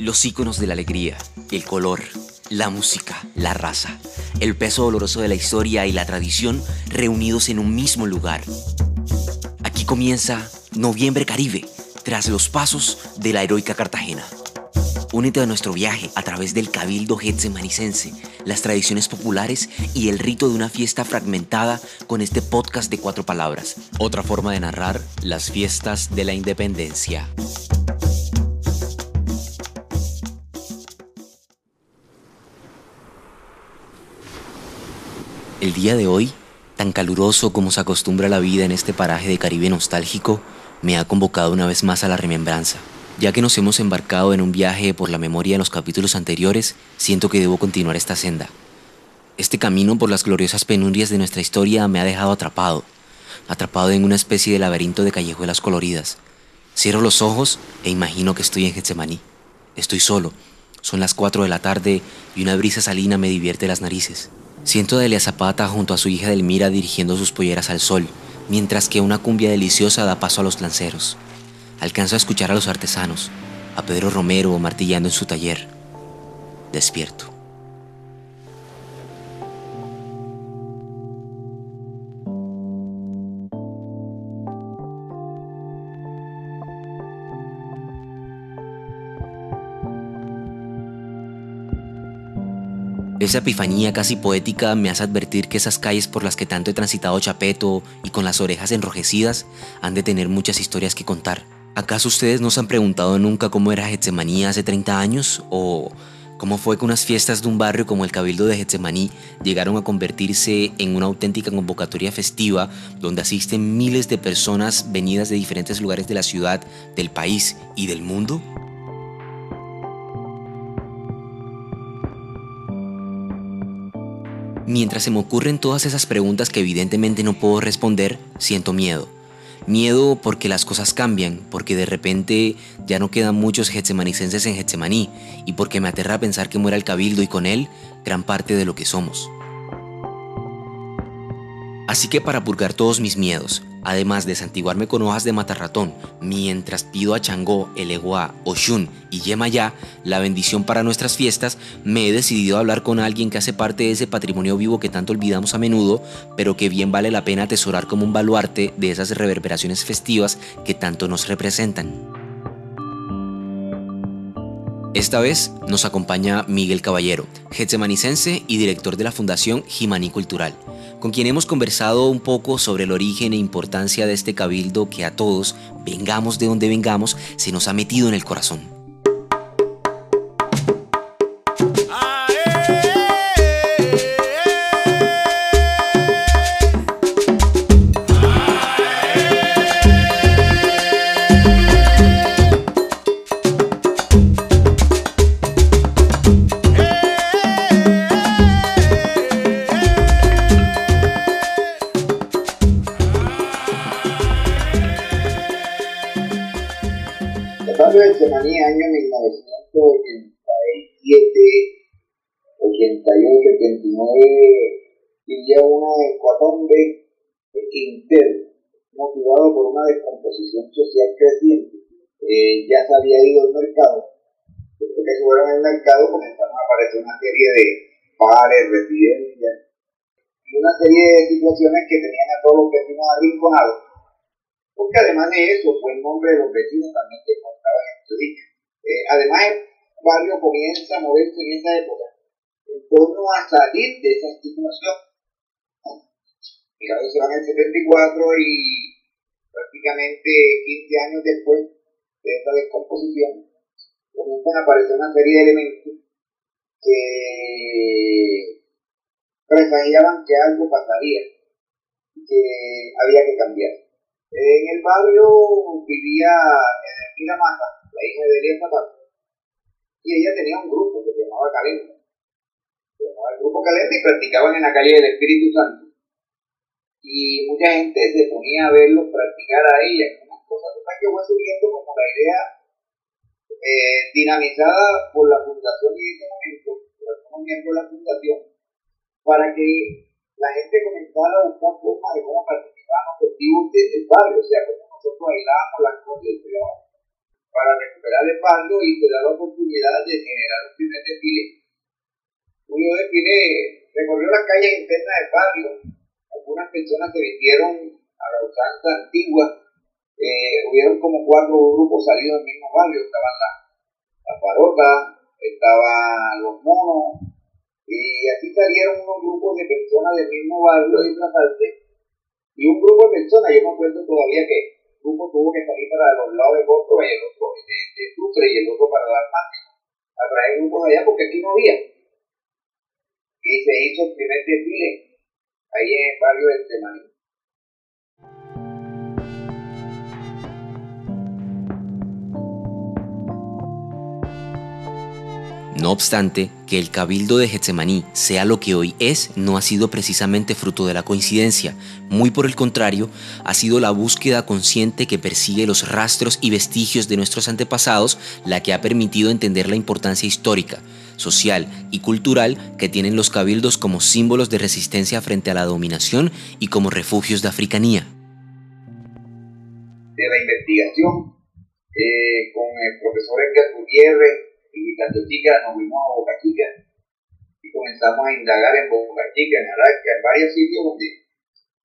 Los íconos de la alegría, el color, la música, la raza, el peso doloroso de la historia y la tradición reunidos en un mismo lugar. Aquí comienza Noviembre Caribe, tras los pasos de la heroica Cartagena. Únete a nuestro viaje a través del cabildo getsemanicense, las tradiciones populares y el rito de una fiesta fragmentada con este podcast de cuatro palabras. Otra forma de narrar las fiestas de la independencia. El día de hoy, tan caluroso como se acostumbra la vida en este paraje de Caribe nostálgico, me ha convocado una vez más a la remembranza. Ya que nos hemos embarcado en un viaje por la memoria de los capítulos anteriores, siento que debo continuar esta senda. Este camino por las gloriosas penurias de nuestra historia me ha dejado atrapado, atrapado en una especie de laberinto de callejuelas coloridas. Cierro los ojos e imagino que estoy en Getsemaní. Estoy solo. Son las 4 de la tarde y una brisa salina me divierte las narices. Siento a Delia Zapata junto a su hija Delmira dirigiendo sus polleras al sol, mientras que una cumbia deliciosa da paso a los lanceros. Alcanzo a escuchar a los artesanos, a Pedro Romero martillando en su taller. Despierto. Esa epifanía casi poética me hace advertir que esas calles por las que tanto he transitado chapeto y con las orejas enrojecidas han de tener muchas historias que contar. ¿Acaso ustedes no se han preguntado nunca cómo era Getsemaní hace 30 años? ¿O cómo fue que unas fiestas de un barrio como el Cabildo de Getsemaní llegaron a convertirse en una auténtica convocatoria festiva donde asisten miles de personas venidas de diferentes lugares de la ciudad, del país y del mundo? Mientras se me ocurren todas esas preguntas que evidentemente no puedo responder, siento miedo Miedo porque las cosas cambian, porque de repente ya no quedan muchos getsemanicenses en Getsemaní y porque me aterra pensar que muera el cabildo y con él gran parte de lo que somos. Así que para purgar todos mis miedos, además de santiguarme con hojas de matarratón, mientras pido a Changó, Eleguá, Oshun y Yemayá la bendición para nuestras fiestas, me he decidido a hablar con alguien que hace parte de ese patrimonio vivo que tanto olvidamos a menudo, pero que bien vale la pena atesorar como un baluarte de esas reverberaciones festivas que tanto nos representan. Esta vez nos acompaña Miguel Caballero, getsemanicense y director de la Fundación Jimaní Cultural, con quien hemos conversado un poco sobre el origen e importancia de este cabildo que a todos, vengamos de donde vengamos, se nos ha metido en el corazón. Getsemaní, año 1987, 88, 89, vivía una hecatombe interna, motivado por una descomposición social creciente. Eh, ya se había ido al mercado. Después que fueron al mercado comenzaron a aparecer una serie de pares, residencias y una serie de situaciones que tenían a todos los vecinos arrinconados porque además de eso fue el nombre de los vecinos también que contaban en su eh, además, el barrio comienza a moverse en esa época en torno a salir de esa situación. Mira, se van el 74 y prácticamente 15 años después de esta descomposición, comienzan a aparecer una serie de elementos que presagiaban que algo pasaría, que había que cambiar. En el barrio vivía Mira Mata, la hija de Elías Zapata, y ella tenía un grupo que se llamaba Calenda. Se llamaba el grupo Calenda y practicaban en la calle del Espíritu Santo. Y mucha gente se ponía a verlos practicar a ella, unas cosas que fue subiendo como la idea eh, dinamizada por la fundación en ese momento, por algunos miembros de la fundación, para que la gente comenzara a buscar formas de cómo participar en objetivos del barrio, o sea, como nosotros bailábamos las cosas para recuperar el barrio y te da la oportunidad de generar un primer desfile. Julio Desfile recorrió las calles internas del barrio. Algunas personas se vistieron a la usanza antigua. Eh, hubieron como cuatro grupos salidos del mismo barrio. Estaban las la parotas, estaban los monos, y así salieron unos grupos de personas del mismo barrio a disfrazarse. Y un grupo de personas, yo me acuerdo todavía que un grupo tuvo que salir para los lados de Bosco y el otro de, de Sucre y el otro para las Máximo, a traer grupos allá porque aquí no había. Y se hizo el primer desfile ahí en el barrio de Semaní. No obstante, que el cabildo de Getsemaní sea lo que hoy es, no ha sido precisamente fruto de la coincidencia, muy por el contrario, ha sido la búsqueda consciente que persigue los rastros y vestigios de nuestros antepasados la que ha permitido entender la importancia histórica, social y cultural que tienen los cabildos como símbolos de resistencia frente a la dominación y como refugios de africanía. De la investigación eh, con el profesor Edgar Gutiérrez y tanto Chica nos fuimos a Boca Chica y comenzamos a indagar en Boca Chica, en Alaska, en varios sitios donde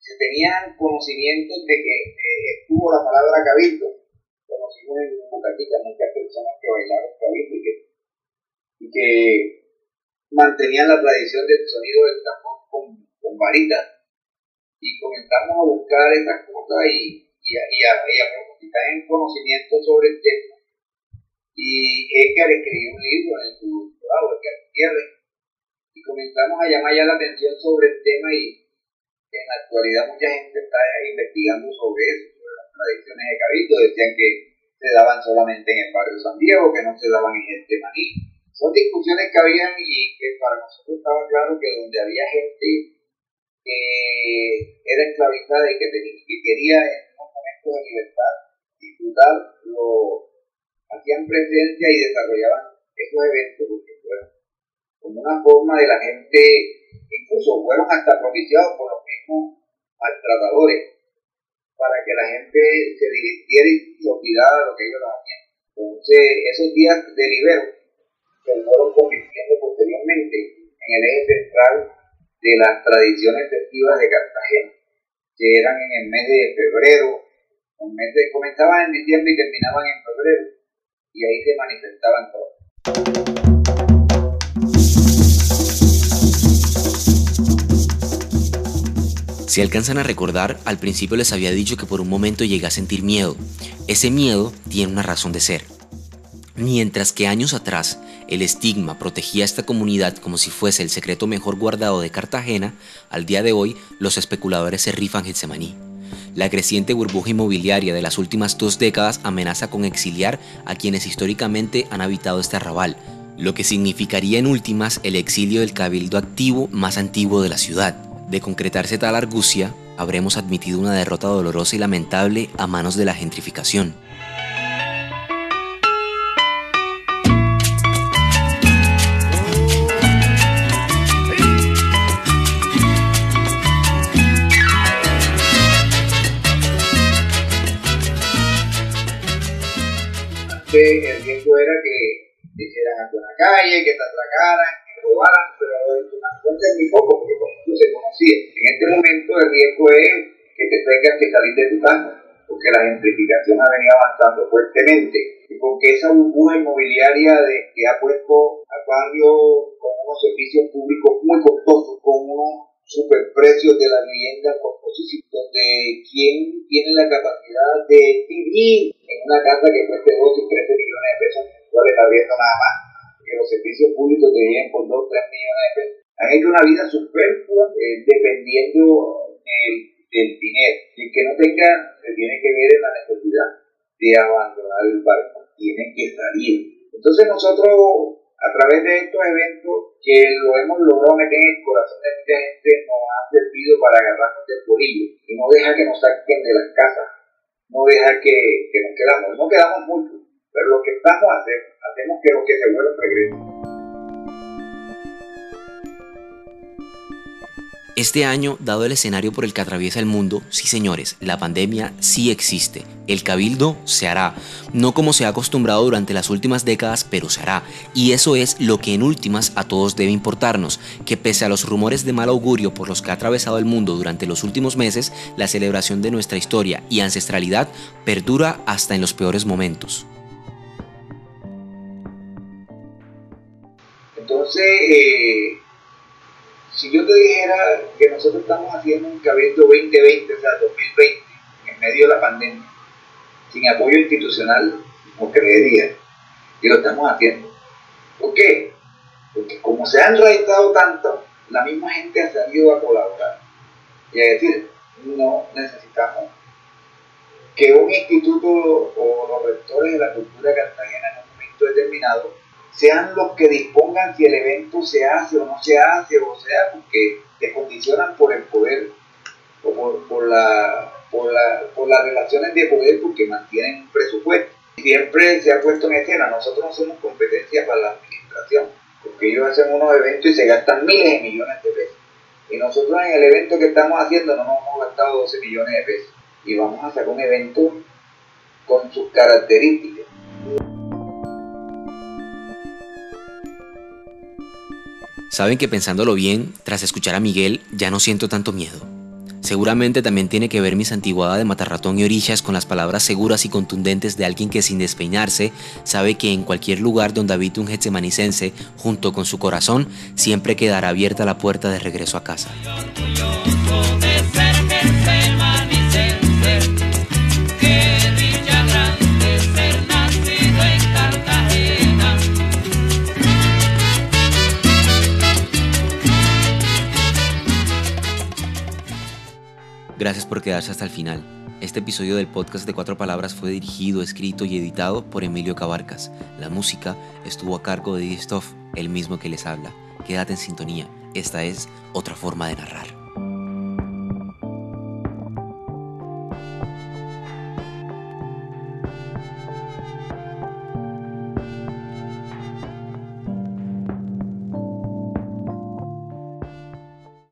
se tenían conocimientos de que eh, estuvo la palabra cabildo. Conocimos en Boca Chica muchas personas que bailaron cabildo y que, y que mantenían la tradición del sonido del tambor con, con varitas. Y comenzamos a buscar estas cosas y, y, a, y, y a profundizar en conocimiento sobre el tema y Edgar escribió un libro en su doctorado, Edgar Gutiérrez, y comenzamos a llamar ya la atención sobre el tema y en la actualidad mucha gente está investigando sobre eso, sobre las tradiciones de Cabildo, decían que se daban solamente en el barrio San Diego, que no se daban en este maní. Son discusiones que habían y que para nosotros estaba claro que donde había gente que era esclavizada y que, que quería en unos momentos de libertad disfrutar lo hacían presencia y desarrollaban esos eventos porque fueron como una forma de la gente, incluso fueron hasta propiciados por los mismos maltratadores, para que la gente se divirtiera y se olvidara de lo que ellos hacían. Entonces, esos días de libero se fueron convirtiendo posteriormente en el eje central de las tradiciones festivas de Cartagena, que eran en el mes de febrero, un comenzaban en diciembre y terminaban en febrero se manifestaban todos. Si alcanzan a recordar, al principio les había dicho que por un momento llegué a sentir miedo. Ese miedo tiene una razón de ser. Mientras que años atrás el estigma protegía a esta comunidad como si fuese el secreto mejor guardado de Cartagena, al día de hoy los especuladores se rifan Getsemaní. La creciente burbuja inmobiliaria de las últimas dos décadas amenaza con exiliar a quienes históricamente han habitado este arrabal, lo que significaría en últimas el exilio del cabildo activo más antiguo de la ciudad. De concretarse tal argucia, habremos admitido una derrota dolorosa y lamentable a manos de la gentrificación. El riesgo era que hicieran algo en la calle, que te atracaran, que robaran, pero entonces muy poco, porque no se conocía. En este momento el riesgo es que te tengas que salir de tu casa, porque la gentrificación ha venido avanzando fuertemente y porque esa burbuja inmobiliaria de, que ha puesto al barrio con unos servicios públicos muy costosos, con unos superprecios de la vivienda composición, donde quién tiene la capacidad de vivir en una casa que cueste 2 y 13 millones de pesos mensuales arriendo nada más, que los servicios públicos te lleguen por 2 o 3 millones de pesos. Han hecho una vida superflua eh, dependiendo del, del dinero. Y el que no tenga, se tiene que ver en la necesidad de abandonar el barco, tiene que salir. Entonces nosotros a través de estos eventos que lo hemos logrado meter en el corazón de mucha gente, nos ha servido para agarrarnos del bolillo y no deja que nos saquen de las casas, no deja que, que nos quedamos, no quedamos mucho, pero lo que estamos haciendo, hacemos que los que se vuelvan regresen. Este año, dado el escenario por el que atraviesa el mundo, sí señores, la pandemia sí existe, El cabildo se hará, no como se ha acostumbrado durante las últimas décadas, pero se hará. Y eso es lo que en últimas a todos debe importarnos, que pese a los rumores de mal augurio por los que ha atravesado el mundo durante los últimos meses, la celebración de nuestra historia y ancestralidad perdura hasta en los peores momentos. Entonces, eh, si yo te dijera que nosotros estamos haciendo un cabildo 2020, o sea, 2020, en medio de la pandemia, sin apoyo institucional, no creería. Y lo estamos haciendo. ¿Por qué? Porque como se han realizado tanto, la misma gente ha salido a colaborar. Y a decir, no necesitamos que un instituto o los rectores de la cultura cartagena en un momento determinado sean los que dispongan si el evento se hace o no se hace, o sea, porque te condicionan por el poder o por, por la por, las relaciones de poder porque mantienen un presupuesto. Siempre se ha puesto en escena, nosotros no somos competencia para la administración, porque ellos hacen unos eventos y se gastan miles de millones de pesos. Y nosotros en el evento que estamos haciendo no nos hemos gastado 12 millones de pesos. Y vamos a hacer un evento con sus características. Saben que pensándolo bien, tras escuchar a Miguel, ya no siento tanto miedo. Seguramente también tiene que ver mi santiguada de matarratón y orillas con las palabras seguras y contundentes de alguien que sin despeinarse sabe que en cualquier lugar donde habite un getsemanicense, junto con su corazón, siempre quedará abierta la puerta de regreso a casa. Gracias por quedarse hasta el final. Este episodio del podcast de Cuatro Palabras fue dirigido, escrito y editado por Emilio Cabarcas. La música estuvo a cargo de Distoff, el mismo que les habla. Quédate en sintonía. Esta es otra forma de narrar.